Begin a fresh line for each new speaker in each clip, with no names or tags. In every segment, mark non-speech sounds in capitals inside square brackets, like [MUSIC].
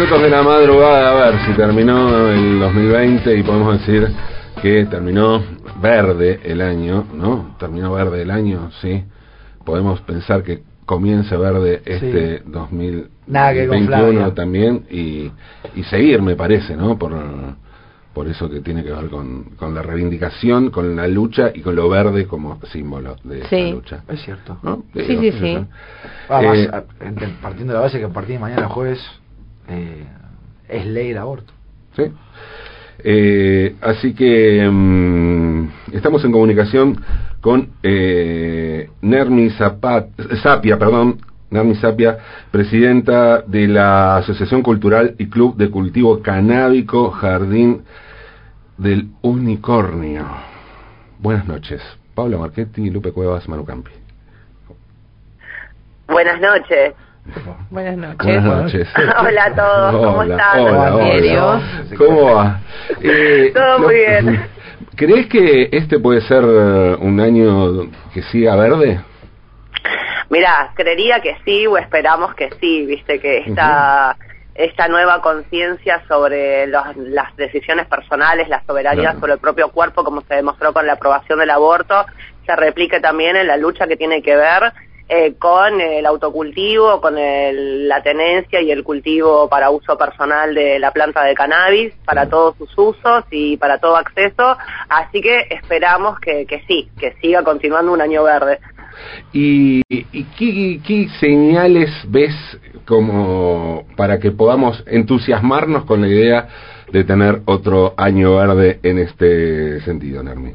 minutos de la madrugada, a ver si terminó el 2020 y podemos decir que terminó verde el año, ¿no? Terminó verde el año, sí. Podemos pensar que comience verde este
con
2021
Flavia.
también y, y seguir, me parece, ¿no? Por, por eso que tiene que ver con, con la reivindicación, con la lucha y con lo verde como símbolo de
Sí.
esa lucha.
Es cierto.
¿no?
Sí, sí, sí.
ya.
Además,
Eh,
a- ent- partiendo de la base que a partir de mañana jueves eh, es ley el aborto.
¿sí? Eh, así que mm, estamos en comunicación con eh, Nermi Zapat, Sapia, perdón, Nermi Sapia, presidenta de la Asociación Cultural y Club de Cultivo Canábico Jardín del Unicornio. Buenas noches. Paula Marchetti, Lupe Cuevas, Manu Campi.
Buenas noches.
Buenas noches.
Buenas noches. [LAUGHS]
Hola a todos, ¿cómo
Hola,
están?
Hola, hola. ¿Cómo va? Eh, [LAUGHS]
Todo muy bien. [LAUGHS]
¿Crees que este puede ser eh, un año que siga verde?
Mirá, creería que sí o esperamos que sí, viste que esta, esta nueva conciencia sobre los- las decisiones personales, la soberanía
Claro.
sobre el propio cuerpo, como se demostró con la aprobación del aborto, se replique también en la lucha que tiene que ver eh, con el autocultivo, con el- la tenencia y el cultivo para uso personal de la planta de cannabis, para todos sus usos y para todo acceso. Así que esperamos que, que sí, que siga continuando un año verde.
¿Y, y qué, qué señales ves como para que podamos entusiasmarnos con la idea de tener otro año verde en este sentido, Nermi?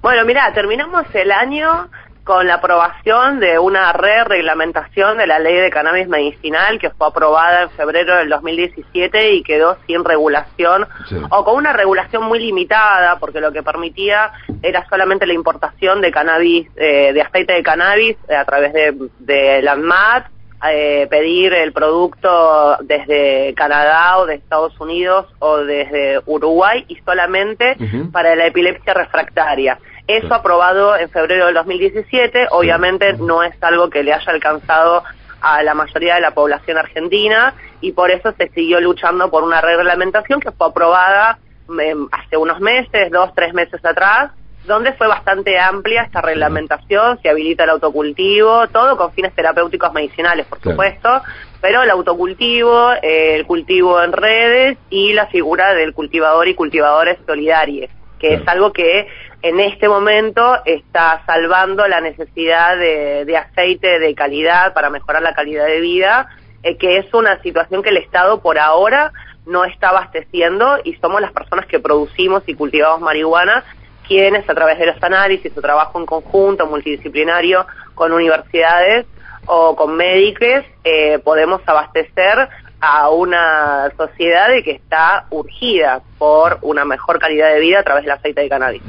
Bueno, mira, terminamos el año con la aprobación de una re-reglamentación de la ley de cannabis medicinal que fue aprobada en febrero del 2017 y quedó sin regulación
Sí.
o con una regulación muy limitada porque lo que permitía era solamente la importación de cannabis, eh, de aceite de cannabis eh, a través de, de la ANMAT, eh, pedir el producto desde Canadá o de Estados Unidos o desde Uruguay y solamente para la epilepsia refractaria. Eso aprobado en febrero del 2017, obviamente no es algo que le haya alcanzado a la mayoría de la población argentina y por eso se siguió luchando por una reglamentación que fue aprobada em, hace unos meses, dos, tres meses atrás, donde fue bastante amplia esta reglamentación, se habilita el autocultivo, todo con fines terapéuticos medicinales, por
Claro.
supuesto, pero el autocultivo, eh, el cultivo en redes y la figura del cultivador y cultivadores solidarios, que
Claro.
es algo que en este momento está salvando la necesidad de, de aceite de calidad para mejorar la calidad de vida, eh, que es una situación que el Estado por ahora no está abasteciendo y somos las personas que producimos y cultivamos marihuana quienes a través de los análisis, su trabajo en conjunto, multidisciplinario, con universidades o con médicos, eh, podemos abastecer a una sociedad de que está urgida por una mejor calidad de vida a través del aceite de cannabis.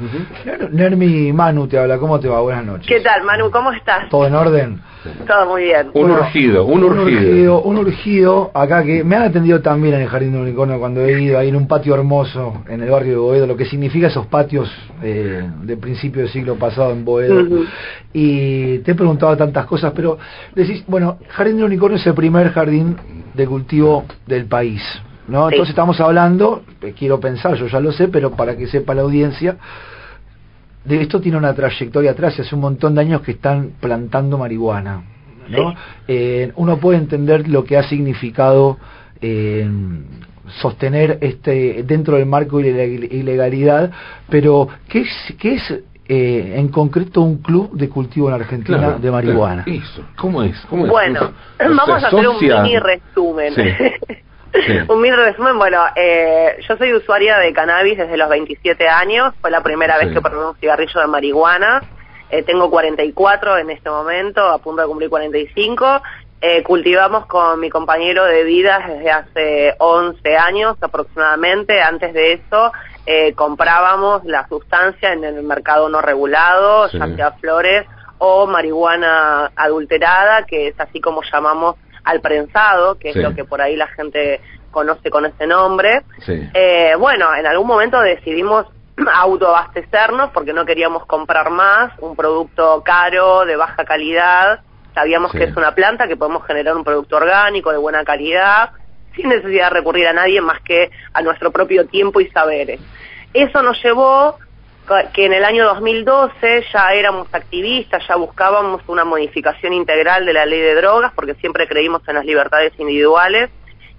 Nermi Manu te habla, ¿cómo te va? Buenas noches.
¿Qué tal, Manu? ¿Cómo estás?
¿Todo en orden?
Todo muy bien.
Un
Bueno,
urgido, un urgido.
Un urgido acá que me han atendido también en el Jardín del Unicornio cuando he ido ahí en un patio hermoso en el barrio de Boedo, lo que significa esos patios eh, de principio del siglo pasado en Boedo. Y te he preguntado tantas cosas, pero decís, bueno, Jardín del Unicornio es el primer jardín de cultivo del país. ¿no?
Sí.
Entonces estamos hablando, eh, quiero pensar, yo ya lo sé, pero para que sepa la audiencia, de esto tiene una trayectoria atrás y hace un montón de años que están plantando marihuana. ¿no?
Sí.
Eh, uno puede entender lo que ha significado eh, sostener este dentro del marco de la ile- ilegalidad, pero ¿qué es, qué es eh, en concreto un club de cultivo en Argentina
Claro,
de marihuana?
claro. Eso, ¿cómo es? ¿Cómo es?
Bueno,
Se [LAUGHS]
vamos a hacer un
asocia-
mini resumen.
Sí. Sí. [LAUGHS]
un mini resumen, bueno, eh, yo soy usuaria de cannabis desde los 27 años, fue la primera
Sí.
vez que probé un cigarrillo de marihuana, Eh, tengo 44 en este momento, a punto de cumplir 45. Eh, cultivamos con mi compañero de vida desde hace 11 años aproximadamente. Antes de eso, eh, comprábamos la sustancia en el mercado no regulado,
Sí.
ya sea flores o marihuana adulterada, que es así como llamamos al prensado, que
Sí.
es lo que por ahí la gente conoce con ese nombre.
Sí.
Eh, bueno, en algún momento decidimos [CLEARS THROAT] autoabastecernos porque no queríamos comprar más, un producto caro, de baja calidad. Sabíamos que es una planta que podemos generar un producto orgánico de buena calidad. Sin necesidad de recurrir a nadie más que a nuestro propio tiempo y saberes. Eso nos llevó que en el año 2012 ya éramos activistas, ya buscábamos una modificación integral de la ley de drogas, porque siempre creímos en las libertades individuales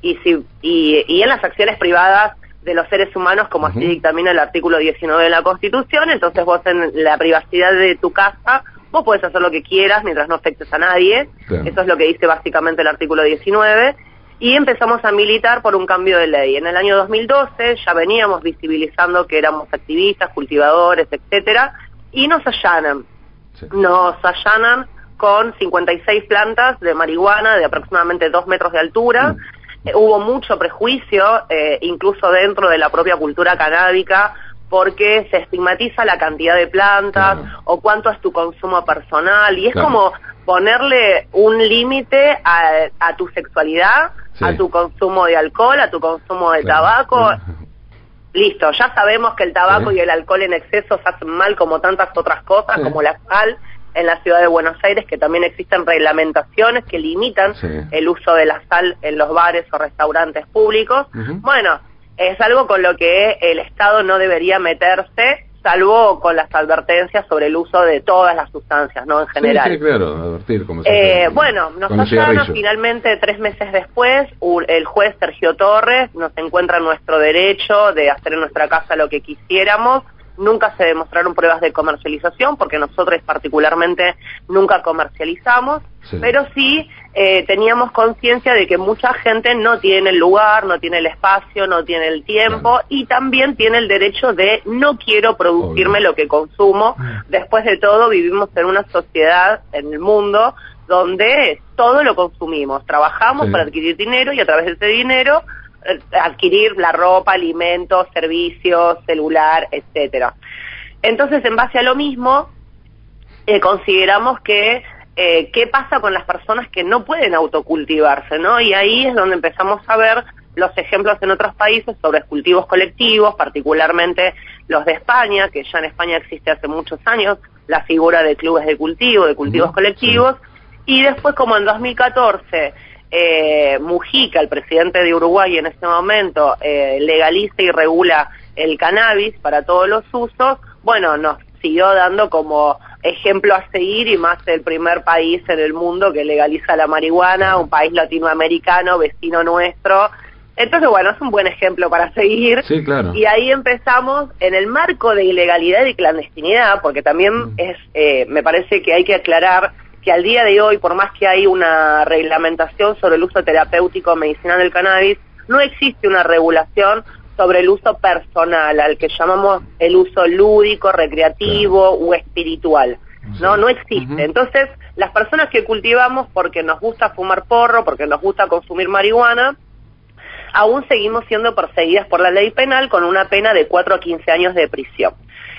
y, si, y, en las acciones privadas de los seres humanos, como así dictamina el artículo 19 de la Constitución. Entonces vos en la privacidad de tu casa, vos podés hacer lo que quieras mientras no afectes a nadie. Eso es lo que dice básicamente el artículo 19 y empezamos a militar por un cambio de ley. En el año 2012 ya veníamos visibilizando que éramos activistas, cultivadores, etcétera, y nos allanan. Nos allanan con 56 plantas de marihuana de aproximadamente 2 metros de altura. Mm. Eh, hubo mucho prejuicio, eh, incluso dentro de la propia cultura canábica, porque se estigmatiza la cantidad de plantas o cuánto es tu consumo personal y es como ponerle un límite a, tu sexualidad, a tu consumo de alcohol, a tu consumo de tabaco. [LAUGHS] Listo, ya sabemos que el tabaco y el alcohol en exceso se hacen mal como tantas otras cosas, como la sal en la ciudad de Buenos Aires, que también existen reglamentaciones que limitan el uso de la sal en los bares o restaurantes públicos. Bueno, es algo con lo que el Estado no debería meterse salvo con las advertencias sobre el uso de todas las sustancias, ¿no? En general.
Sí, claro, advertir
como eh, Bueno, nosotros finalmente, tres meses después, el juez Sergio Torres nos encuentra nuestro derecho de hacer en nuestra casa lo que quisiéramos, nunca se demostraron pruebas de comercialización porque nosotros particularmente nunca comercializamos, pero sí eh, teníamos conciencia de que mucha gente no tiene el lugar, no tiene el espacio, no tiene el tiempo y también tiene el derecho de no quiero producirme lo que consumo. Mm. Después de todo vivimos en una sociedad en el mundo donde todo lo consumimos, trabajamos para adquirir dinero y a través de ese dinero adquirir la ropa, alimentos, servicios, celular, etcétera. Entonces, en base a lo mismo, eh, consideramos que eh, qué pasa con las personas que no pueden autocultivarse, ¿no? Y ahí es donde empezamos a ver los ejemplos en otros países sobre cultivos colectivos, particularmente los de España, que ya en España existe hace muchos años la figura de clubes de cultivo, de cultivos colectivos, y después como en 2014 eh, Mujica, el presidente de Uruguay en este momento, eh, legaliza y regula el cannabis para todos los usos, bueno, nos siguió dando como ejemplo a seguir y más el primer país en el mundo que legaliza la marihuana, un país latinoamericano, vecino nuestro. Entonces, bueno, es un buen ejemplo para seguir.
Sí, claro.
Y ahí empezamos en el marco de ilegalidad y clandestinidad, porque también mm. es, eh, me parece que hay que aclarar que al día de hoy, por más que hay una reglamentación sobre el uso terapéutico medicinal del cannabis, no existe una regulación sobre el uso personal, al que llamamos el uso lúdico, recreativo o espiritual. No, no existe. Entonces, las personas que cultivamos porque nos gusta fumar porro, porque nos gusta consumir marihuana, aún seguimos siendo perseguidas por la ley penal con una pena de 4 a 15 años de prisión.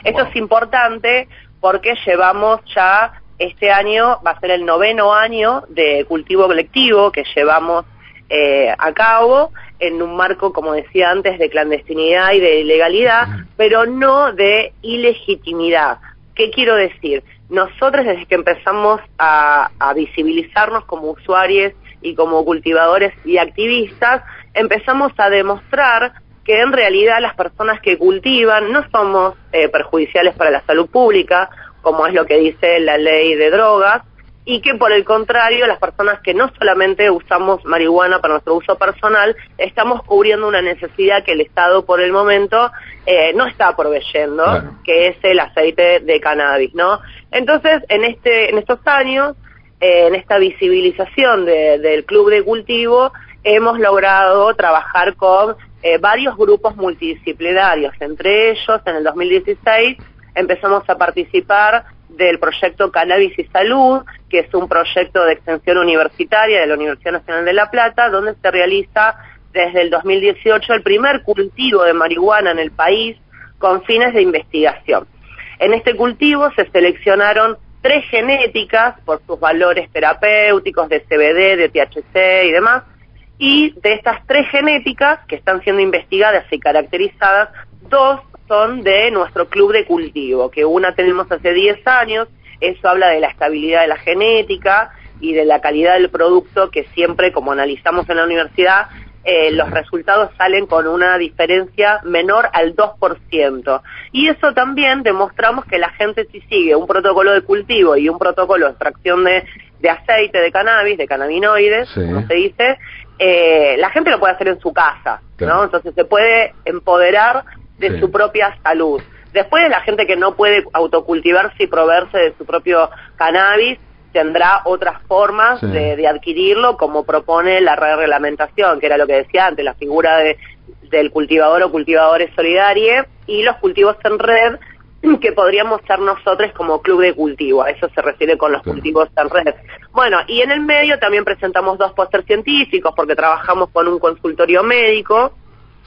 Esto es importante porque llevamos ya este año va a ser el noveno año de cultivo colectivo que llevamos eh, a cabo en un marco, como decía antes, de clandestinidad y de ilegalidad, pero no de ilegitimidad. ¿Qué quiero decir? Nosotros desde que empezamos a, a visibilizarnos como usuarios y como cultivadores y activistas, empezamos a demostrar que en realidad las personas que cultivan no somos eh, perjudiciales para la salud pública, como es lo que dice la ley de drogas, y que por el contrario las personas que no solamente usamos marihuana para nuestro uso personal, estamos cubriendo una necesidad que el Estado por el momento eh, no está proveyendo, que es el aceite de cannabis, ¿no? Entonces, en, este, en estos años, eh, en esta visibilización del club de cultivo, hemos logrado trabajar con eh, varios grupos multidisciplinarios, entre ellos en el 2016 empezamos a participar del proyecto Cannabis y Salud, que es un proyecto de extensión universitaria de la Universidad Nacional de La Plata, donde se realiza desde el 2018 el primer cultivo de marihuana en el país con fines de investigación. En este cultivo se seleccionaron tres genéticas por sus valores terapéuticos de CBD, de THC y demás, y de estas tres genéticas que están siendo investigadas y caracterizadas, dos son de nuestro club de cultivo, que una tenemos hace 10 años, eso habla de la estabilidad de la genética y de la calidad del producto que siempre, como analizamos en la universidad, eh, los resultados salen con una diferencia menor al 2%. Y eso también demostramos que la gente si sigue un protocolo de cultivo y un protocolo de extracción de, de aceite de cannabis, de cannabinoides, como se dice, eh, la gente lo puede hacer en su casa, ¿no? Entonces se puede empoderar de su propia salud. Después la gente que no puede autocultivarse y proveerse de su propio cannabis tendrá otras formas de, adquirirlo, como propone la reglamentación, que era lo que decía antes, la figura de, del cultivador o cultivadores solidarios y los cultivos en red, [CLEARS THROAT] que podríamos ser nosotros como club de cultivo, a eso se refiere con los cultivos en red. Bueno, y en el medio también presentamos dos póster científicos, porque trabajamos con un consultorio médico,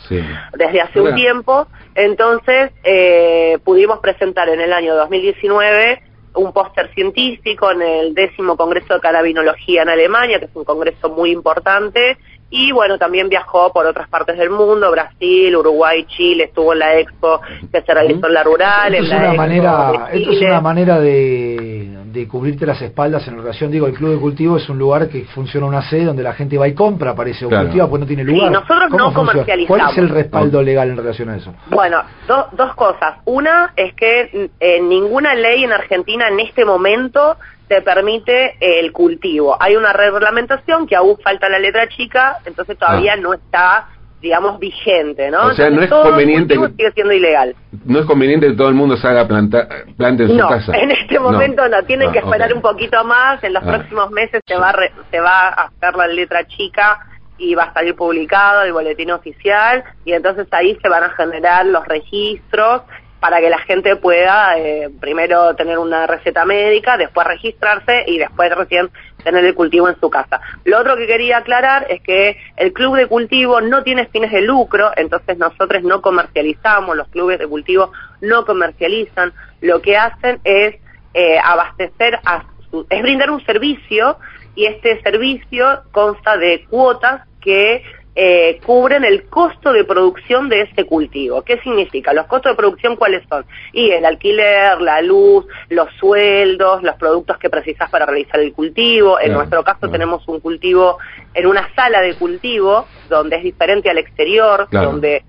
desde hace un tiempo. Entonces, eh, pudimos presentar en el año 2019 un póster científico en el décimo Congreso de Carabinología en Alemania, que es un congreso muy importante, y bueno, también viajó por otras partes del mundo, Brasil, Uruguay, Chile, estuvo en la Expo que se realizó en la Rural.
Esto, es, una manera, esto es una manera de, de cubrirte las espaldas en relación, digo, el Club de Cultivo es un lugar que funciona una sede donde la gente va y compra, parece, o cultiva, pues no tiene lugar.
Sí, nosotros no comercializamos.
¿Cuál es el respaldo legal en relación a eso?
Bueno, dos cosas. Una es que eh, ninguna ley en Argentina en este momento te permite el cultivo. Hay una reglamentación que aún falta la letra chica, entonces todavía ah. no está digamos, vigente, ¿no?
O sea, no es conveniente...
sigue siendo ilegal.
No es conveniente que todo el mundo salga planta, plante en su casa.
en este momento no, tienen que esperar un poquito más, en los ah. próximos meses se va, se va a hacer la letra chica y va a salir publicado el boletín oficial y entonces ahí se van a generar los registros para que la gente pueda eh, primero tener una receta médica, después registrarse y después recién tener el cultivo en su casa. Lo otro que quería aclarar es que el club de cultivo no tiene fines de lucro, entonces nosotros no comercializamos, los clubes de cultivo no comercializan, lo que hacen es eh, abastecer, a es brindar un servicio y este servicio consta de cuotas que eh, cubren el costo de producción de este cultivo. ¿Qué significa? Los costos de producción, ¿cuáles son? Y el alquiler, la luz, los sueldos, los productos que precisas para realizar el cultivo. En nuestro caso tenemos un cultivo en una sala de cultivo donde es diferente al exterior, donde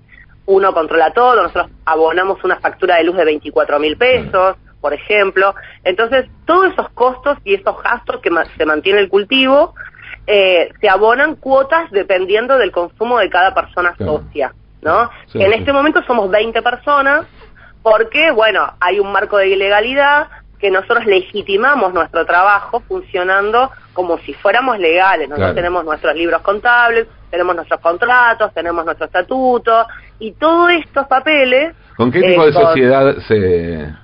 uno controla todo. Nosotros abonamos una factura de luz de 24 mil pesos. por ejemplo. Entonces, todos esos costos y esos gastos que se mantiene el cultivo eh, se abonan cuotas dependiendo del consumo de cada persona socia, ¿no? en este momento somos 20 personas porque, bueno, hay un marco de ilegalidad que nosotros legitimamos nuestro trabajo funcionando como si fuéramos legales. Nosotros tenemos nuestros libros contables, tenemos nuestros contratos, tenemos nuestro estatuto y todos estos papeles...
¿Con qué tipo de eh, sociedad se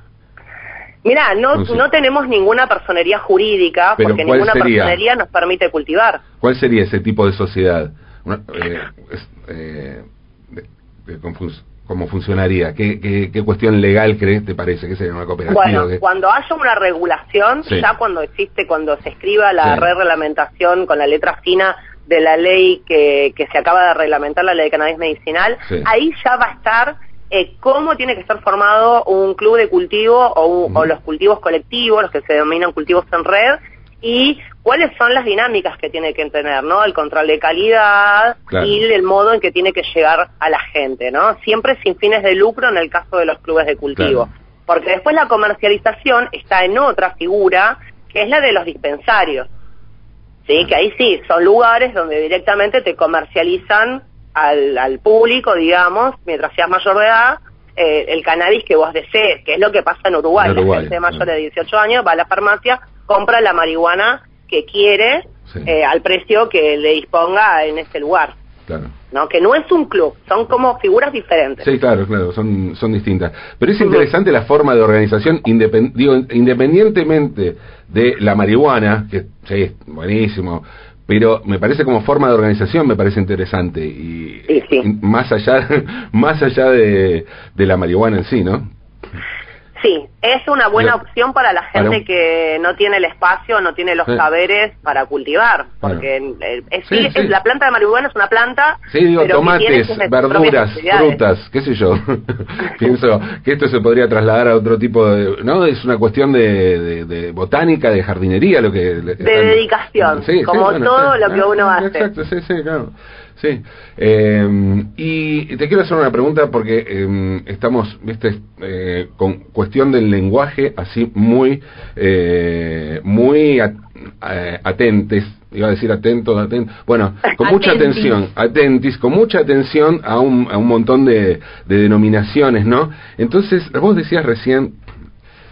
Mira, no, no tenemos ninguna personería jurídica porque ninguna personería nos permite cultivar.
¿Cuál sería ese tipo de sociedad? Eh, eh, ¿Cómo funcionaría? ¿Qué, ¿Qué, cuestión legal crees, te parece que sería una cooperativa?
Bueno, cuando haya una regulación, ya cuando existe, cuando se escriba la reglamentación con la letra fina de la ley que, que se acaba de reglamentar, la ley de cannabis medicinal, ahí ya va a estar eh, cómo tiene que estar formado un club de cultivo o, los cultivos colectivos, los que se denominan cultivos en red, y cuáles son las dinámicas que tiene que tener, ¿no? El control de calidad y el modo en que tiene que llegar a la gente, ¿no? Siempre sin fines de lucro en el caso de los clubes de cultivo. Porque después la comercialización está en otra figura, que es la de los dispensarios. ¿Sí? Que ahí sí, son lugares donde directamente te comercializan al, al público, digamos, mientras seas mayor de edad, eh, el cannabis que vos desees, que es lo que pasa en Uruguay. la gente mayor de 18 años va a la farmacia, compra la marihuana que quiere eh, al precio que le disponga en ese lugar. Claro. ¿no? Que no es un club, son como figuras diferentes.
Sí, claro, claro, son, son distintas. Pero es interesante la forma de organización, independientemente de la marihuana, que sí, es buenísimo, pero me parece como forma de organización me parece interesante y, más allá [LAUGHS] más allá de, de la marihuana en sí no
Sí, es una buena opción para la gente que no tiene el espacio, no tiene los saberes para cultivar, porque eh, es, la planta de marihuana es una planta.
Sí, digo, tomates, verduras, frutas, qué sé yo. [LAUGHS] Pienso que esto se podría trasladar a otro tipo de, no, es una cuestión de, de, botánica, de jardinería, lo que.
De dedicación, como todo lo que uno hace.
Exacto, sí, sí, claro. Sí. Eh, y te quiero hacer una pregunta porque eh, estamos, viste, eh, con cuestión del lenguaje así muy, eh, muy at- eh, atentes, iba a decir atentos, atentos, bueno, con mucha atención, atentis, con mucha atención a un, a un montón de, de denominaciones, ¿no? Entonces, vos decías recién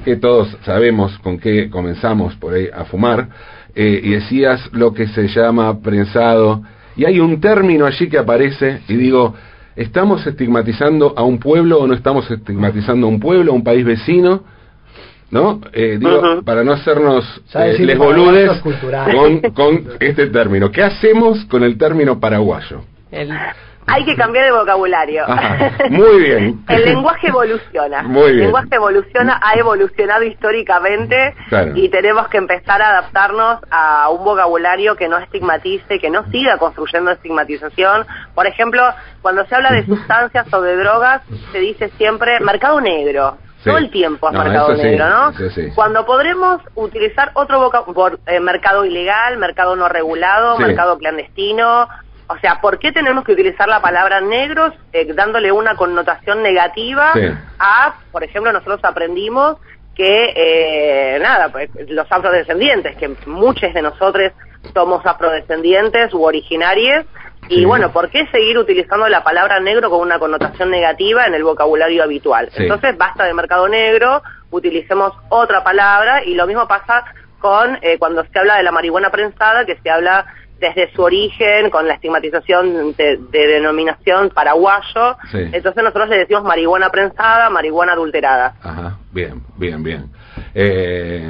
que todos sabemos con qué comenzamos por ahí a fumar, eh, y decías lo que se llama prensado, y hay un término allí que aparece, y digo, ¿estamos estigmatizando a un pueblo o no estamos estigmatizando a un pueblo, a un país vecino? ¿No? Eh, digo, para no hacernos eh, les boludes con, con este término. ¿Qué hacemos con el término paraguayo?
El-
Hay que cambiar de vocabulario.
Ajá, [LAUGHS] muy bien.
El lenguaje evoluciona.
Muy bien.
El lenguaje evoluciona, ha evolucionado históricamente
Claro.
y tenemos que empezar a adaptarnos a un vocabulario que no estigmatice, que no siga construyendo estigmatización. Por ejemplo, cuando se habla de sustancias o de drogas, se dice siempre mercado negro.
Sí.
Todo el tiempo es
No,
mercado
sí,
negro, ¿no?
sí.
Cuando podremos utilizar otro vocabulario, mercado ilegal, mercado no regulado, mercado clandestino, o sea, ¿por qué tenemos que utilizar la palabra negros eh, dándole una connotación negativa
Sí.
a, por ejemplo, nosotros aprendimos que, eh, nada, pues, los afrodescendientes, que muchos de nosotros somos afrodescendientes u originarios, y
Sí.
bueno, ¿por qué seguir utilizando la palabra negro con una connotación negativa en el vocabulario habitual?
Sí.
Entonces, basta de mercado negro, utilicemos otra palabra, y lo mismo pasa con eh, cuando se habla de la marihuana prensada, que se habla desde su origen, con la estigmatización de, de denominación paraguayo.
Sí.
Entonces nosotros le decimos marihuana prensada, marihuana adulterada.
Ajá, bien, bien, bien. Eh,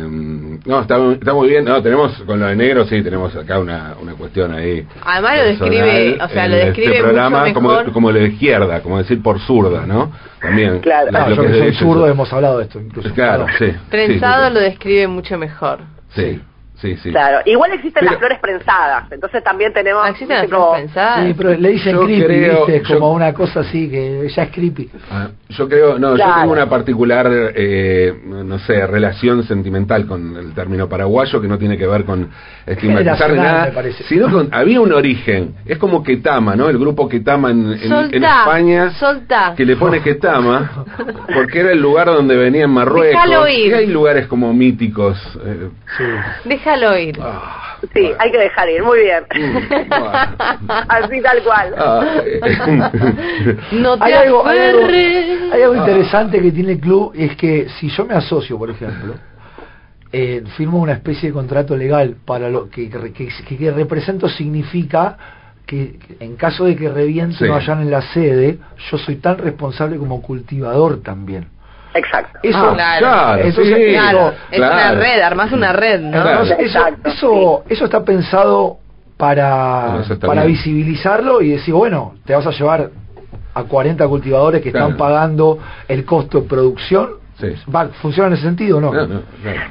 no, está, muy- está muy bien. No, tenemos con lo de negro, sí, tenemos acá una, una cuestión ahí.
Además lo describe, o sea, lo describe
este programa
mucho
como,
mejor.
como lo de izquierda, como decir por zurda, ¿no? También.
Claro.
la-
No, yo
que
soy zurdo hemos hablado de esto incluso.
Claro, sí. sí,
Prensado
sí,
lo describe mucho mejor.
Sí, sí, sí.
Claro, igual existen
Pero-
las flores prensadas, entonces también tenemos...
Ah, ¿Existen las flores prensadas?
Sí, pero le dicen
Yo
creepy,
creo-
¿viste?
yo-
Como una cosa así que ya es creepy.
Ah, yo creo, no, yo tengo una particular, eh, no sé, relación sentimental con el término paraguayo que no tiene que ver con estigmatizar nada,
me parece.
sino con, había un origen, es como Ketama, ¿no? El grupo Ketama en, en, España,
soltá.
que le pone [LAUGHS] Ketama, porque era el lugar donde venía en Marruecos, y hay lugares como míticos. eh,
Sí.
Déjalo ir.
ah,
Sí,
bueno.
hay que dejar ir, muy bien.
Mm, bueno. [LAUGHS]
Así tal cual.
Ah. [LAUGHS]
No te
Hay algo, hay algo,
aferres.
hay algo
Ah.
interesante que tiene el club, es que si yo me asocio, por ejemplo, eh, firmo una especie de contrato legal para lo que, que, que- que represento significa que en caso de que revienten
Sí.
o vayan en la sede, yo soy tan responsable como cultivador también.
Exacto.
Eso,
Ah, claro, sí,
Claro, es una red, armás una red, ¿no?
Eso,
Exacto,
eso, eso está pensado para,
eso está
para
bien.
visibilizarlo y decir, bueno, te vas a llevar a 40 cultivadores que
Claro.
están pagando el costo de producción.
Sí.
Va, ¿Funciona en ese sentido o no?
No.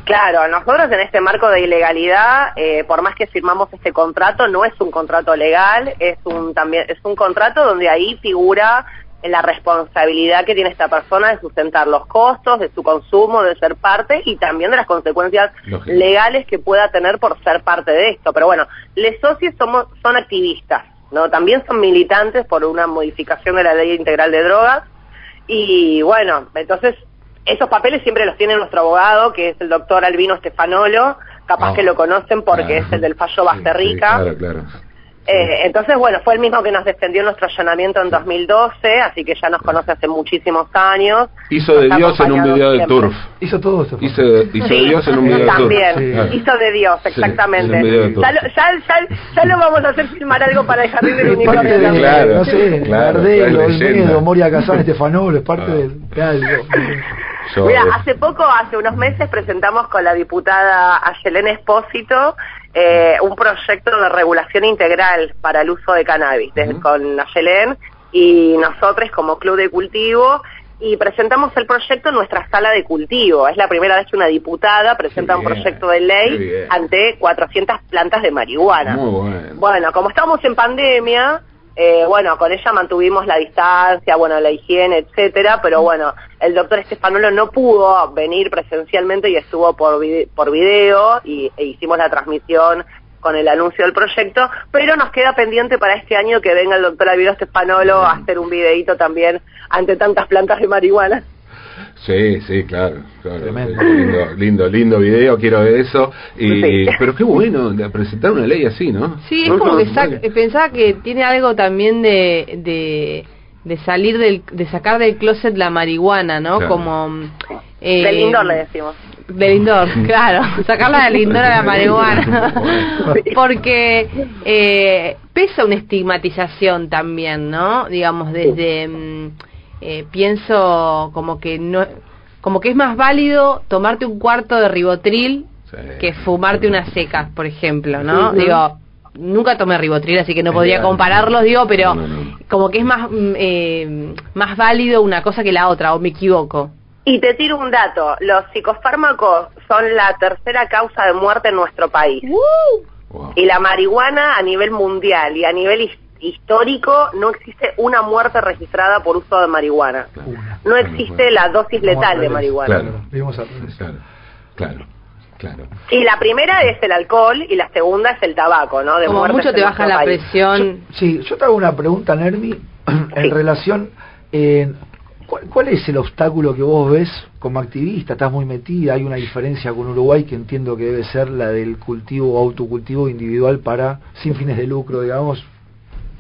Claro,
nosotros en este marco de ilegalidad, eh, por más que firmamos este contrato, no es un contrato legal, es un también es un contrato donde ahí figura la responsabilidad que tiene esta persona de sustentar los costos de su consumo, de ser parte y también de las consecuencias
Lógico.
legales que pueda tener por ser parte de esto. Pero bueno, les socios somos son activistas, no, también son militantes por una modificación de la ley integral de drogas y bueno, entonces esos papeles siempre los tiene nuestro abogado, que es el doctor Albino Stefanolo, capaz
Ah,
que lo conocen porque es el del fallo
Sí,
Basterrica.
sí, claro, claro.
Eh, entonces, bueno, fue el mismo que nos defendió nuestro allanamiento en 2012, así que ya nos conoce hace muchísimos años.
Hizo de
Nos
Dios en un video de
siempre.
Turf.
Hizo todo esto.
Hizo, hizo de Dios en un video de Turf.
También,
Sí.
Hizo de Dios,
Sí,
exactamente.
de Turf.
ya, lo, ya, ya, ya lo vamos a hacer filmar algo para el Jardín del Unicornio
de,
también.
Claro,
no sé,
claro,
Gardel, Olmedo. Moria Casán, Estefanol, es parte
Ah.
de, de algo.
Mira, hace poco, hace unos meses, presentamos con la diputada Ayelén Espósito eh, un proyecto de regulación integral para el uso de cannabis, desde-
Ujú.
con Ayelén y nosotros como Club de Cultivo, y presentamos el proyecto en nuestra sala de cultivo. Es la primera vez que una diputada presenta un proyecto de ley ante 400 plantas de marihuana.
Muy bueno.
Bueno, como estamos en pandemia, eh, bueno, con ella mantuvimos la distancia, bueno, la higiene, etcétera, pero bueno, el doctor Estefanolo no pudo venir presencialmente y estuvo por, vide- por video y e hicimos la transmisión con el anuncio del proyecto, pero nos queda pendiente para este año que venga el doctor Alviro Stefanolo a hacer un videíto también ante tantas plantas de marihuana.
Sí, sí, claro, claro.
Tremendo.
Lindo, lindo, lindo video, quiero ver eso. Y,
Sí.
Pero qué bueno de presentar una ley así, ¿no?
Sí, es como que sac- pensaba que tiene algo también de, de, de salir del, de sacar del closet la marihuana, ¿no?
Claro.
Como... eh,
Del indoor le decimos.
Del indoor, [LAUGHS] claro. Sacarla del indoor a la marihuana. [LAUGHS] Porque eh, pesa una estigmatización también, ¿no? Digamos, desde... mm, eh, pienso como que no... Como que es más válido tomarte un cuarto de ribotril
Sí.
que fumarte unas secas, por ejemplo, ¿no? Digo, nunca tomé ribotril, así que no podría compararlos, digo, pero
No, no, no.
como que es más mm, eh, más válido una cosa que la otra, o me equivoco.
Y te tiro un dato, los psicofármacos son la tercera causa de muerte en nuestro país.
Wow.
Y la marihuana a nivel mundial y a nivel his- histórico no existe una muerte registrada por uso de marihuana. No existe la dosis letal de marihuana.
Claro. Claro, claro, claro.
Y la primera es el alcohol y la segunda es el tabaco, ¿no? De
Como mucho te baja la
país.
presión.
Sí, yo te hago una pregunta, Nermi, [CLEARS THROAT] en
Sí.
relación. eh, ¿cuál, cuál es el obstáculo que vos ves como activista? Estás muy metida. Hay una diferencia con Uruguay que entiendo que debe ser la del cultivo o autocultivo individual para, sin fines de lucro, digamos,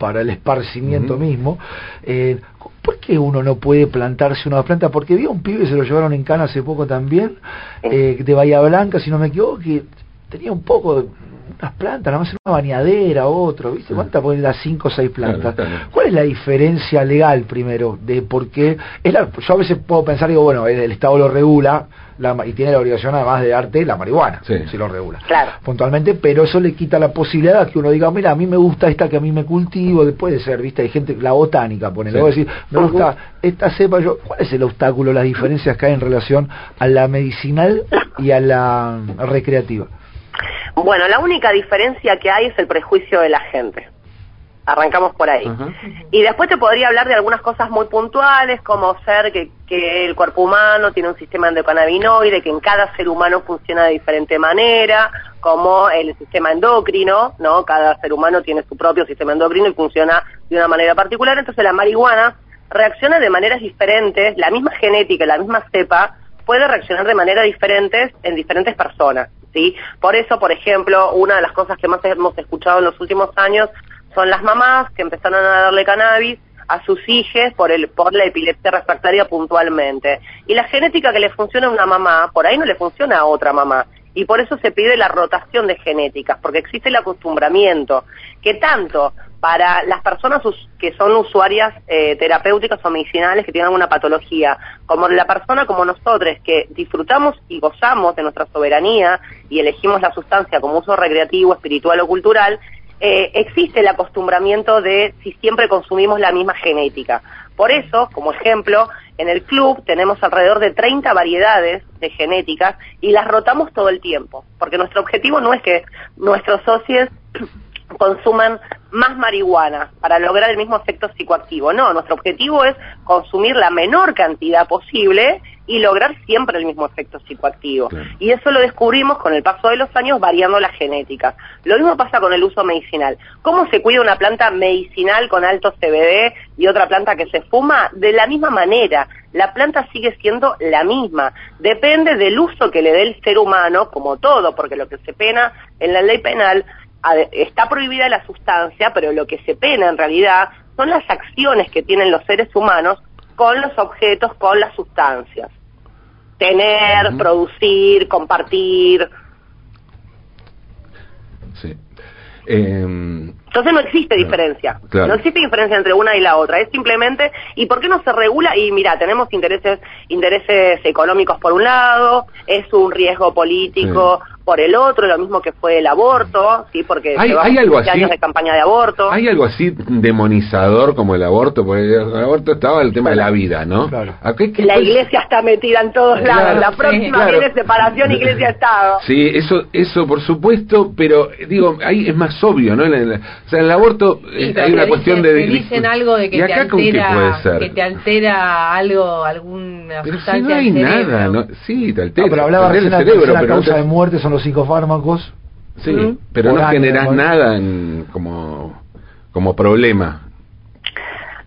para el esparcimiento mismo. Eh, ¿Por qué uno no puede plantarse una planta? Porque vi a un pibe, se lo llevaron en cana hace poco también, eh, de Bahía Blanca, si no me equivoco, que tenía un poco de unas plantas, nada más una bañadera, otro, ¿viste? ¿Cuántas pueden dar? Cinco o seis plantas.
Claro, claro.
¿Cuál es la diferencia legal primero de por qué? Es la- yo a veces puedo pensar, digo, bueno, el, el Estado lo regula la ma- y tiene la obligación además de darte la marihuana,
Sí.
si lo regula.
Claro.
Puntualmente, pero eso le quita la posibilidad a que uno diga, mira, a mí me gusta esta que a mí me cultivo, puede ser, ¿viste? Hay gente, la botánica, ponele,
Sí.
decís, me gusta esta cepa, yo, ¿cuál es el obstáculo, las diferencias que hay en relación a la medicinal y a la recreativa?
Bueno, la única diferencia que hay es el prejuicio de la gente. Arrancamos por ahí. Y después te podría hablar de algunas cosas muy puntuales, como ser que, que el cuerpo humano tiene un sistema endocannabinoide, que en cada ser humano funciona de diferente manera, como el sistema endocrino, ¿no? Cada ser humano tiene su propio sistema endocrino y funciona de una manera particular. Entonces la marihuana reacciona de maneras diferentes, la misma genética, la misma cepa, puede reaccionar de maneras diferentes en diferentes personas, ¿sí? Por eso, por ejemplo, una de las cosas que más hemos escuchado en los últimos años son las mamás que empezaron a darle cannabis a sus hijos por el por la epilepsia refractaria puntualmente. Y la genética que le funciona a una mamá, por ahí no le funciona a otra mamá. Y por eso se pide la rotación de genéticas, porque existe el acostumbramiento, que tanto para las personas que son usuarias eh, terapéuticas o medicinales que tienen alguna patología, como la persona como nosotros que disfrutamos y gozamos de nuestra soberanía y elegimos la sustancia como uso recreativo, espiritual o cultural, eh, existe el acostumbramiento de si siempre consumimos la misma genética. Por eso, como ejemplo, en el club tenemos alrededor de 30 variedades de genéticas y las rotamos todo el tiempo, porque nuestro objetivo no es que nuestros socios [CLEARS THROAT] consuman más marihuana para lograr el mismo efecto psicoactivo. No, nuestro objetivo es consumir la menor cantidad posible y lograr siempre el mismo efecto psicoactivo.
Claro.
Y eso lo descubrimos con el paso de los años variando la genética. Lo mismo pasa con el uso medicinal. ¿Cómo se cuida una planta medicinal con alto CBD y otra planta que se fuma? De la misma manera. La planta sigue siendo la misma. Depende del uso que le dé el ser humano, como todo, porque lo que se pena en la ley penal está prohibida la sustancia, pero lo que se pena en realidad son las acciones que tienen los seres humanos con los objetos, con las sustancias. Tener, producir, compartir.
Sí. Eh,
Entonces no existe diferencia.
claro.
No existe diferencia entre una y la otra. Es simplemente, ¿y por qué no se regula? Y mira, tenemos intereses, intereses económicos por un lado, es un riesgo político por el otro, lo mismo que fue el aborto, sí, porque
Hay- algo
15
así.
años de campaña de aborto.
¿Hay algo así demonizador como el aborto? Porque el aborto estaba el tema de la vida, ¿no?
Claro.
¿A qué- qué-
La iglesia está metida en todos
Claro,
lados. La
sí,
próxima
claro.
viene separación iglesia-estado.
Sí, eso, eso por supuesto, pero eh, digo, ahí es más obvio, ¿no? En el- o sea, en el aborto eh,
Sí,
hay una cuestión
dicen-
de...
te dicen algo de que
¿Y
te altera, que te altera algo, alguna
Pero si no hay nada, ¿no? Sí, te altera.
No, pero hablaba
el
la
cerebro,
tercera
pero no
causa de muerte son los psicofármacos
Sí, pero no generas nada en, como, como problema.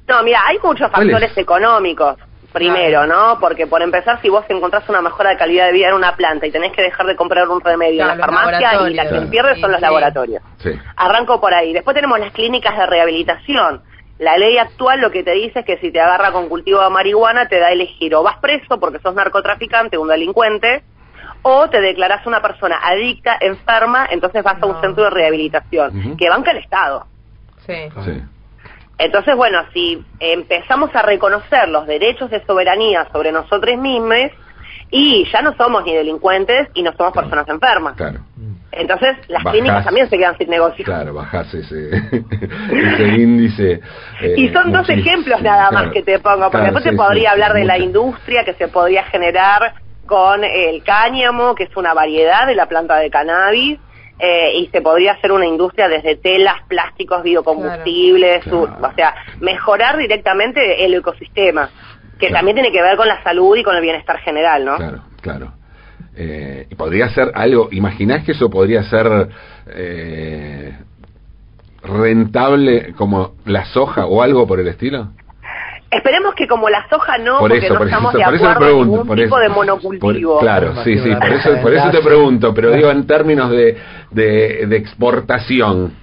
No, mira, hay muchos
¿Cuál
factores
es?
económicos. Primero, ¿no? Porque por empezar, si vos encontrás una mejora de calidad de vida en una planta y tenés que dejar de comprar un remedio
Claro,
en la farmacia y la quien
Claro.
pierde son los
sí.
laboratorios.
Sí,
Arranco por ahí. Después tenemos las clínicas de rehabilitación. La ley actual lo que te dice es que si te agarra con cultivo de marihuana te da a elegir o vas preso porque sos narcotraficante, un delincuente, o te declarás una persona adicta, enferma, entonces vas a un centro de rehabilitación, que banca el Estado.
Sí.
sí.
Entonces, bueno, si empezamos a reconocer los derechos de soberanía sobre nosotros mismos, y ya no somos ni delincuentes y no somos
Claro.
personas enfermas.
Claro,
Entonces, las
Bajás.
clínicas también se quedan sin negocio.
claro, bajás ese, [LAUGHS] ese índice. eh,
Y son dos ejemplos nada
claro.
más que te pongo, porque
Claro,
después
sí,
te podría
sí,
hablar de la industria que se podría generar con el cáñamo, que es una variedad de la planta de cannabis, eh, y se podría hacer una industria desde telas, plásticos, biocombustibles,
Claro.
o sea, mejorar directamente el ecosistema, que
Claro.
también tiene que ver con la salud y con el bienestar general, ¿no?
Claro, claro. Eh, y podría ser algo, ¿imaginás que eso podría ser eh, rentable como la soja o algo por el estilo?
Esperemos que como la soja no,
por
porque
eso,
no
por eso,
estamos de
por eso me
acuerdo en
pregunto.
ningún
por
tipo
eso.
de monocultivo.
Por- claro, sí, sí, por eso,
de
por eso te pregunto, pero digo en términos de, de, de exportación.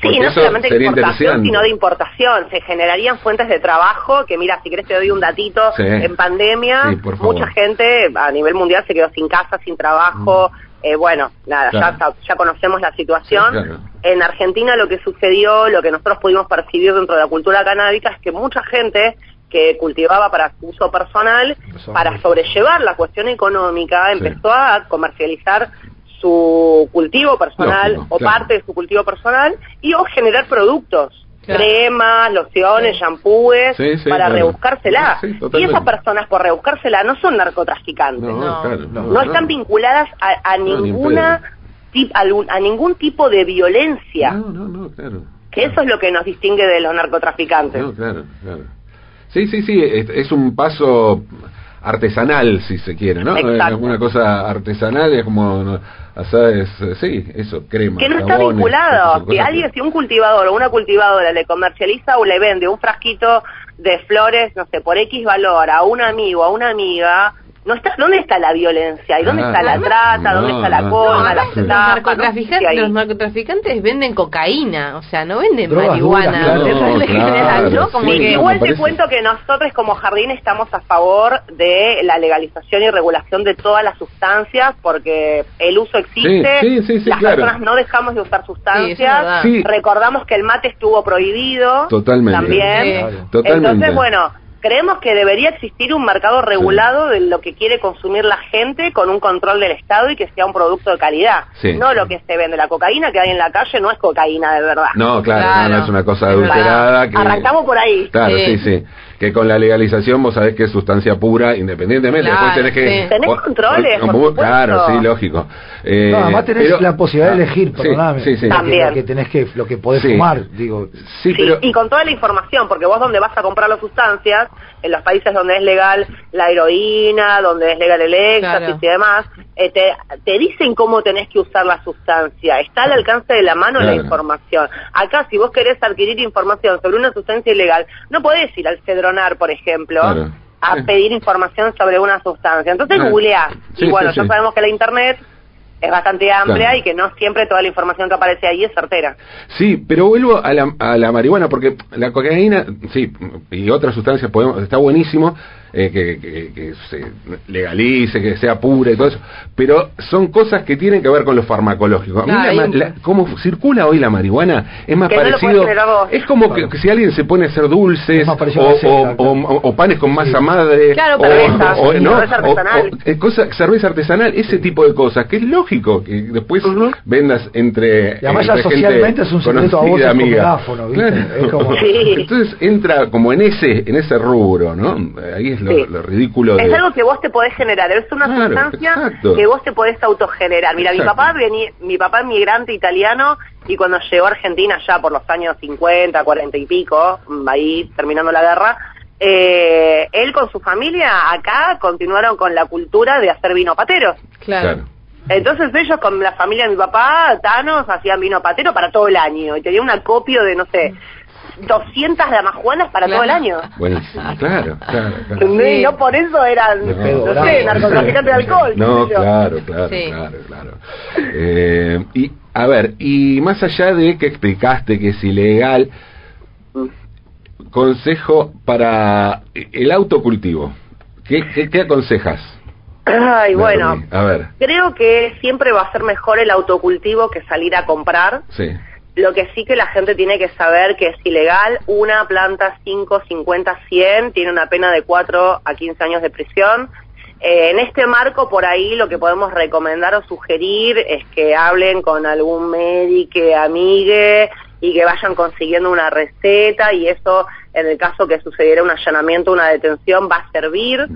Sí,
Porque
no solamente de
interesante.
sino de importación. Se generarían fuentes de trabajo, que mira, si querés te doy un datito,
Sí.
en pandemia
Sí,
mucha gente a nivel mundial se quedó sin casa, sin trabajo. Eh, bueno, nada,
Claro.
ya, ya conocemos la situación.
Sí, claro.
En Argentina lo que sucedió, lo que nosotros pudimos percibir dentro de la cultura canábica es que mucha gente que cultivaba para su uso personal, para sobrellevar la cuestión económica, empezó a comercializar su cultivo personal
Lógico,
o
claro.
parte de su cultivo personal y o generar productos.
Claro.
Cremas, lociones,
Sí.
shampoos,
Sí, sí,
para
claro.
rebuscársela.
Sí,
y esas personas por rebuscársela no son narcotraficantes.
No,
No.
claro.
No,
No están vinculadas a, a ninguna tip- a, ningún tipo de violencia,
No, no, no, claro.
que eso es lo que nos distingue de los narcotraficantes.
No, claro, claro. Sí, sí, sí, es, es un paso artesanal, si se quiere, ¿no?
Exacto.
Una cosa artesanal, es como, ¿sabes? Sí, eso, crema.
que no está vinculado.
cosas
alguien,
que-
si un cultivador o una cultivadora le comercializa o le vende un frasquito de flores, no sé, por X valor a un amigo, a una amiga, no está, ¿dónde está la violencia? ¿Y dónde
Ah,
está la
no,
trata? ¿Dónde está la
no.
coima,
No,
la
además los, narcotraficantes, los narcotraficantes venden cocaína, o sea, no venden
Drogas
marihuana.
duras, claro.
Eso es
No,
en general,
claro,
¿no? Como
sí,
que
no,
Igual te cuento que nosotros como jardín estamos a favor de la legalización y regulación de todas las sustancias porque el uso existe,
Sí, sí, sí, sí,
las
claro.
personas no dejamos de usar
Sí, eso es
sustancias, recordamos que el mate estuvo prohibido
Totalmente.
también,
Sí.
Claro.
Totalmente.
entonces bueno, creemos que debería existir un mercado regulado de lo que quiere consumir la gente con un control del Estado y que sea un producto de calidad,
Sí.
no lo que se vende, la cocaína que hay en la calle no es cocaína de verdad.
No, claro,
Claro.
No, no es una cosa adulterada. Que,
Arrancamos por ahí.
Claro,
Sí.
sí, sí. Que con la legalización vos sabés que es sustancia pura, independientemente.
Claro,
Después tenés que.
sí.
Tenés
vos-
controles, por.
Claro, sí, lógico. Eh,
No, además tenés
pero-
la posibilidad de
Ah,
elegir,
sí,
perdóname.
Sí, sí.
También.
Lo que tenés que, lo que podés
Sí.
fumar, digo.
Sí,
Sí,
pero.
y con toda la información, porque vos donde vas a comprar las sustancias, en los países donde es legal la heroína, donde es legal el éxtasis
Claro.
y demás, eh, te, te dicen cómo tenés que usar la sustancia. Está al alcance de la mano la información. Acá, si vos querés adquirir información sobre una sustancia ilegal, no podés ir al Por ejemplo,
Claro.
a
Sí.
pedir información sobre una sustancia. Entonces
Claro.
googleás.
Sí,
y bueno,
sí,
ya
sí.
sabemos que la Internet es bastante amplia
Claro.
y que no siempre toda la información que aparece ahí es certera.
Sí, pero vuelvo a la, a la marihuana, porque la cocaína, sí, y otras sustancias, podemos, está buenísimo eh, que, que- que se legalice, que sea pura y todo eso, pero son cosas que tienen que ver con lo farmacológico. A mí
Claro,
la la- cómo circula hoy la marihuana es más
Que no lo
parecido,
vos.
es como que, que si alguien se pone a hacer dulces
Es más
o,
a
o-
claro.
o- o panes con masa
Sí.
madre,
Claro,
o,
cerveza,
o-
sí,
¿no?
cerveza artesanal.
o- eh, cosa- cerveza artesanal, ese tipo de cosas, que es lógico que después vendas entre
Y además ya
entre gente
socialmente es un secreto a
conocida,
con
amiga.
megáfono, ¿viste?
Claro.
Es como- [LAUGHS]
Sí.
Entonces entra como en ese en ese rubro, ¿no? Ahí es lo,
Sí.
lo ridículo
Es
de...
algo que vos te podés generar, es una
Claro,
sustancia
exacto.
que vos te podés autogenerar. Mira, mi papá venía, mi papá es migrante italiano y cuando llegó a Argentina ya por los años 50, 40 y pico, ahí terminando la guerra, eh, él con su familia acá continuaron con la cultura de hacer vino pateros.
Claro.
Claro.
Entonces ellos con la familia de mi papá, Thanos, hacían vino patero para todo el año y tenía un acopio de, no sé, 200 damajuanas para todo el año.
Buenísimo, claro, claro. claro.
Y no por eso eran, no,
No,
sé, narcotraficantes de alcohol.
No, claro, claro,
Sí.
claro, claro. Eh, y, a ver, y más allá de que explicaste que es ilegal, consejo para el autocultivo. ¿Qué, qué, qué aconsejas?
Ay, bueno?
A ver,
creo que siempre va a ser mejor el autocultivo que salir a comprar.
sí.
Lo que sí que la gente tiene que saber que es ilegal, una planta 5, 50, 100 tiene una pena de 4 a 15 años de prisión. Eh, en este marco, por ahí, lo que podemos recomendar o sugerir es que hablen con algún médico, amigue, y que vayan consiguiendo una receta y eso, en el caso que sucediera un allanamiento, una detención, va a servir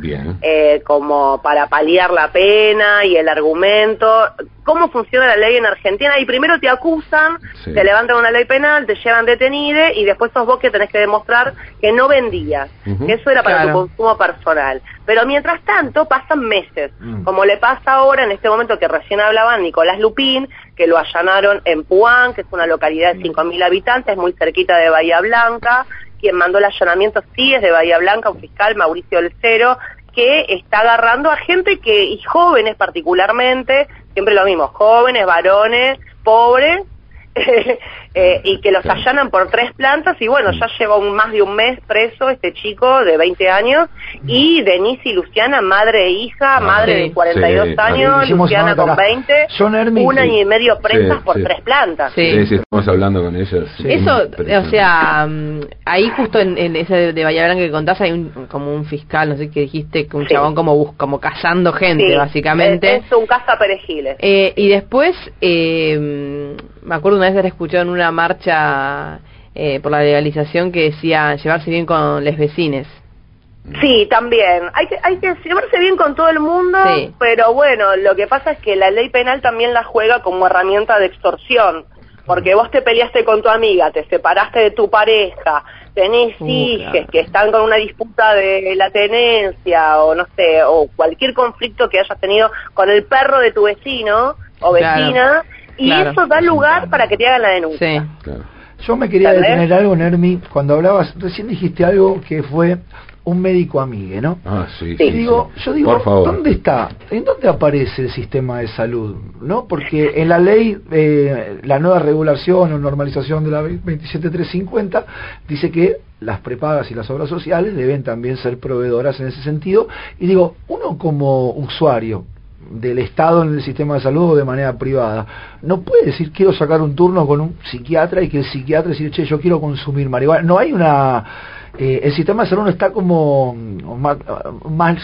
eh, como para paliar la pena y el argumento. ¿Cómo funciona la ley en Argentina? Y primero te acusan,
Sí.
te levantan una ley penal, te llevan detenido y después sos vos que tenés que demostrar que no vendías, que eso era para
Claro.
tu consumo personal. Pero mientras tanto pasan meses,
Mm.
como le pasa ahora en este momento que recién hablaban Nicolás Lupín, que lo allanaron en Puán, que es una localidad de 5.000 habitantes, muy cerquita de Bahía Blanca. Quien mandó el allanamiento sí es de Bahía Blanca, un fiscal, Mauricio Olcero, que está agarrando a gente que, y jóvenes particularmente, siempre lo mismo, jóvenes, varones, pobres, [LAUGHS] eh, y que los
Claro.
allanan por tres plantas y bueno, ya lleva un, más de un mes preso este chico de 20 años y Denise y Luciana, madre e hija,
Ah,
madre
sí.
de 42
Sí,
años, Luciana con
acá.
20,
John Hermie,
un año y medio presas
Sí,
por
sí.
tres plantas.
Sí.
Sí, sí, estamos hablando con ellos. sí,
Eso, o sea, mm, ahí justo en, en ese de, Blanca que contás hay un, como un fiscal, no sé qué dijiste, que un
Sí.
chabón como bus, como cazando gente,
Sí,
básicamente.
Es, es un caza perejiles.
Eh, y después, eh, me acuerdo una vez haber escuchado en una marcha eh, por la legalización que decía llevarse bien con les vecines.
Sí, también. Hay que, hay que llevarse bien con todo el mundo,
Sí.
pero bueno, lo que pasa es que la ley penal también la juega como herramienta de extorsión. Porque vos te peleaste con tu amiga, te separaste de tu pareja, tenés
Uh, claro.
que están con una disputa de la tenencia o no sé, o cualquier conflicto que hayas tenido con el perro de tu vecino o
Claro,
vecina, y
claro.
eso da lugar para que te hagan la denuncia.
Sí.
Claro.
Yo me quería detener algo, Nermi, cuando hablabas, recién dijiste algo que fue un médico amigue, ¿no?
Ah, sí,
Y
sí,
digo,
sí.
yo digo,
Por favor.
¿dónde está? ¿En dónde aparece el sistema de salud? ¿No? Porque en la ley, eh, la nueva regulación o normalización de la 27350 dice que las prepagas y las obras sociales deben también ser proveedoras en ese sentido. Y digo, uno como usuario del Estado en el sistema de salud o de manera privada, no puede decir quiero sacar un turno con un psiquiatra y que el psiquiatra decir, che, yo quiero consumir marihuana. No hay una eh, el sistema de salud no está como más, más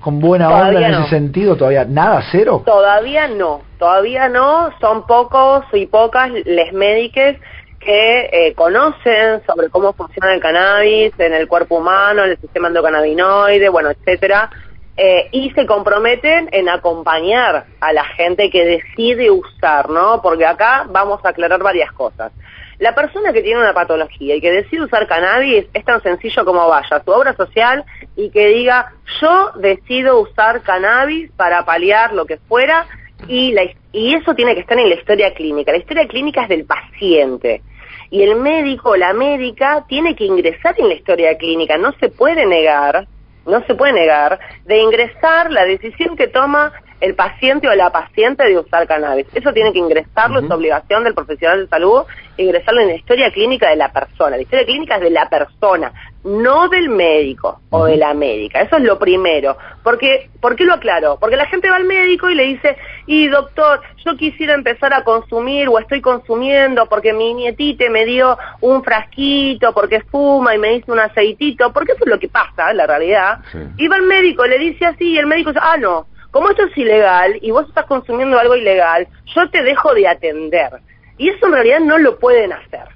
con buena onda
Todavía
en
no.
ese sentido, todavía nada, cero.
Todavía no, todavía no, son pocos y pocas les médicas que eh, conocen sobre cómo funciona el cannabis en el cuerpo humano, en el sistema endocannabinoide, bueno, etcétera, eh, y se comprometen en acompañar a la gente que decide usar, ¿no? Porque acá vamos a aclarar varias cosas. La persona que tiene una patología y que decide usar cannabis es tan sencillo como vaya a su obra social y que diga, yo decido usar cannabis para paliar lo que fuera y, la, y eso tiene que estar en la historia clínica. La historia clínica es del paciente y el médico o la médica tiene que ingresar en la historia clínica, no se puede negar, no se puede negar, de ingresar la decisión que toma el paciente o la paciente de usar cannabis. Eso tiene que ingresarlo, es
Ujú.
obligación del profesional de salud, ingresarlo en la historia clínica de la persona. La historia clínica es de la persona, no del médico o de la médica. Eso es lo primero. Porque, ¿Por qué lo aclaro? Porque la gente va al médico y le dice, y doctor, yo quisiera empezar a consumir o estoy consumiendo porque mi nietite me dio un frasquito, porque fuma y me dice un aceitito, porque eso es lo que pasa, la realidad.
Sí.
Y va al médico, le dice así y el médico dice, ah, no, como esto es ilegal y vos estás consumiendo algo ilegal, yo te dejo de atender. Y eso en realidad no lo pueden hacer.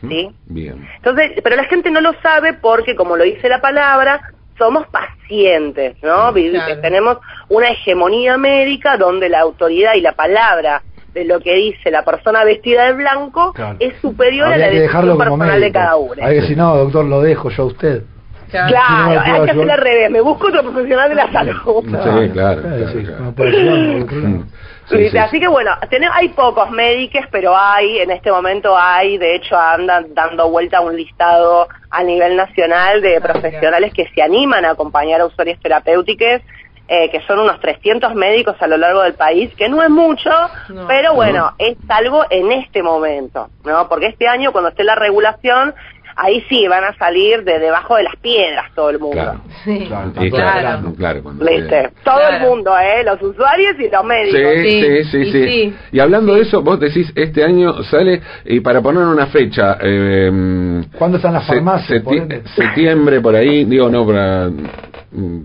Sí.
Bien.
Entonces, pero la gente no lo sabe porque, como lo dice la palabra, somos pacientes, ¿no? Vi-
Claro.
Tenemos una hegemonía médica donde la autoridad y la palabra de lo que dice la persona vestida de blanco
Claro.
es superior a la
que dejarlo
decisión
como
personal de
médico.
cada uno.
Hay que decir, no, doctor, lo dejo yo a usted.
Claro, hay que hacer al revés, me busco otro profesional de la salud.
Sí, claro.
Así que bueno, hay pocos médicos, pero hay, en este momento hay, de hecho andan dando vuelta un listado a nivel nacional de ah, profesionales que se animan a acompañar a usuarios terapéuticos eh, que son unos 300 médicos a lo largo del país, que no es mucho, pero bueno, es algo en este momento, ¿no? Porque este año, cuando esté la regulación, ahí sí van a salir de debajo de las piedras todo el mundo.
Claro, sí, claro, claro,
Todo el mundo, ¿eh? Los usuarios y los médicos.
Sí, sí, sí. Y, hablando de eso, vos decís, este año sale, y para poner una fecha...
Eh, ¿Cuándo están las farmacias?
septiembre, por ahí, digo, no, para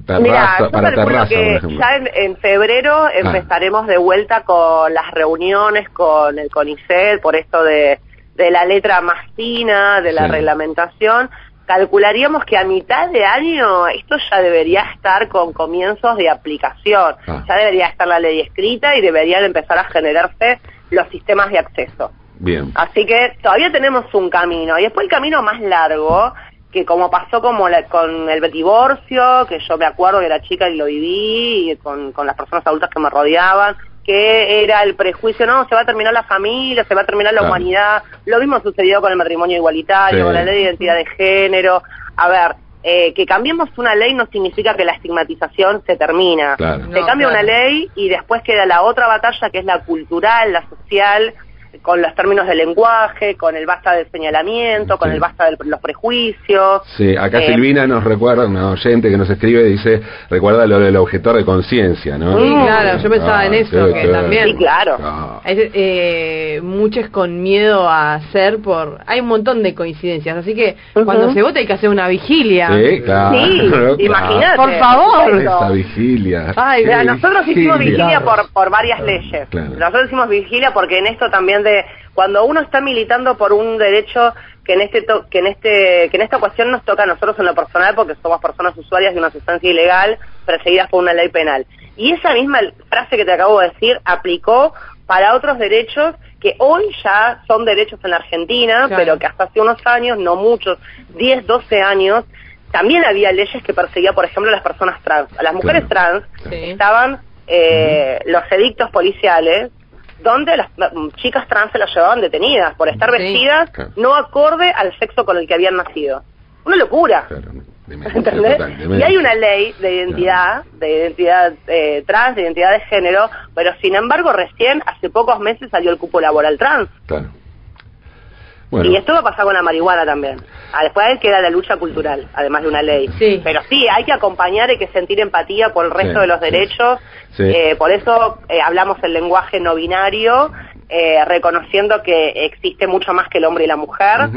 Terraza, para terraza, que Ya en, febrero ah. empezaremos de vuelta con las reuniones con el CONICET por esto de, de la letra más fina, de la reglamentación. Calcularíamos que a mitad de año esto ya debería estar con comienzos de aplicación. Ah. Ya debería estar la ley escrita y deberían empezar a generarse los sistemas de acceso.
Bien.
Así que todavía tenemos un camino. Y después el camino más largo que como pasó como con el divorcio, que yo me acuerdo que era chica y lo viví, y con, con las personas adultas que me rodeaban, que era el prejuicio, no, se va a terminar la familia, se va a terminar la humanidad. Lo mismo sucedió con el matrimonio igualitario, con la ley de identidad de género. A ver, eh, que cambiemos una ley no significa que la estigmatización se termina. Se cambia una ley y después queda la otra batalla que es la cultural, la social, con los términos del lenguaje, con el basta del señalamiento, con el basta de los prejuicios.
Sí, acá eh, Silvina nos recuerda, una oyente que nos escribe, dice, recuerda lo del objetor de conciencia, ¿no?
Sí, claro, yo pensaba en eso, que también.
Sí, claro. Ah.
eh, muchos con miedo a hacer por... Hay un montón de coincidencias, así que cuando se vota hay que hacer una vigilia.
Sí, claro.
Sí, [LAUGHS] imagínate.
Por favor.
Esa vigilia.
Ay, nosotros hicimos vigilia por, por varias leyes. Nosotros hicimos vigilia porque en esto también de cuando uno está militando por un derecho que en este que en este que en esta cuestión nos toca a nosotros en lo personal porque somos personas usuarias de una sustancia ilegal perseguidas por una ley penal. Y esa misma frase que te acabo de decir aplicó para otros derechos que hoy ya son derechos en la Argentina, pero que hasta hace unos años, no muchos, 10, 12 años, también había leyes que perseguían, por ejemplo, a las personas trans. A las mujeres trans estaban eh, los edictos policiales donde las chicas trans se las llevaban detenidas por estar vestidas no acorde al sexo con el que habían nacido. Una locura. [LAUGHS] ¿Entendés? Y hay una ley de identidad, de identidad eh, trans, de identidad de género, pero sin embargo recién, hace pocos meses, salió el cupo laboral trans.
Claro.
Y esto va a pasar con la marihuana también. Ah, después queda la lucha cultural, además de una ley. Pero sí, hay que acompañar, hay que sentir empatía por el resto de los derechos. Eh, por eso eh, hablamos el lenguaje no binario, eh, reconociendo que existe mucho más que el hombre y la mujer.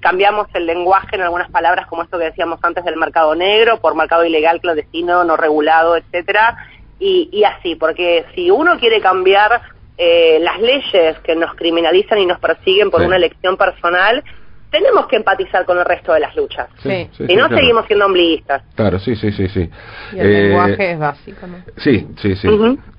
cambiamos el lenguaje en algunas palabras, como esto que decíamos antes del mercado negro, por mercado ilegal, clandestino, no regulado, etcétera. Y, y así, porque si uno quiere cambiar eh, las leyes que nos criminalizan y nos persiguen por una elección personal, tenemos que empatizar con el resto de las luchas. Sí, si no, seguimos siendo ombliguistas.
Claro, sí, sí, sí. sí.
Y el lenguaje es básico, ¿no?
Sí, sí, sí.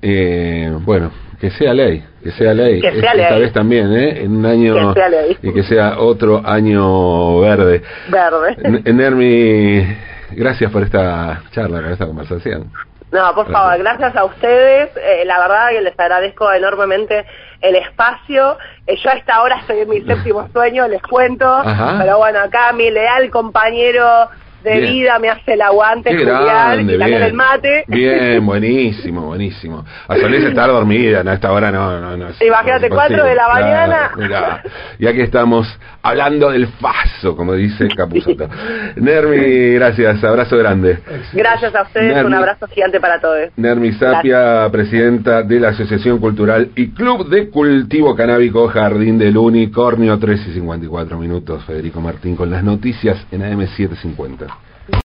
eh, bueno, que sea ley, que sea ley.
Que sea Esta
vez también, ¿eh? En un año. Y que sea otro año verde.
Verde.
Nermi, gracias por esta charla, por esta conversación.
No, por favor, gracias a ustedes. Eh, la verdad que les agradezco enormemente el espacio. Eh, yo a esta hora estoy en mi séptimo [LAUGHS] sueño, les cuento. Pero bueno, acá mi leal compañero de vida me hace el aguante, Julián, y el mate.
Bien, [LAUGHS] buenísimo, buenísimo. A Solís estar dormida, a esta hora no, no, no.
Imagínate, cuatro de la mañana.
y aquí estamos hablando del faso, como dice Capuzoto. [LAUGHS] Nermi, gracias, abrazo grande.
Gracias a ustedes, un abrazo gigante para todos.
Nermi Sapia, presidenta de la Asociación Cultural y Club de Cultivo Canábico Jardín del Unicornio, 3 y 54 minutos. Federico Martín con las noticias en AM750.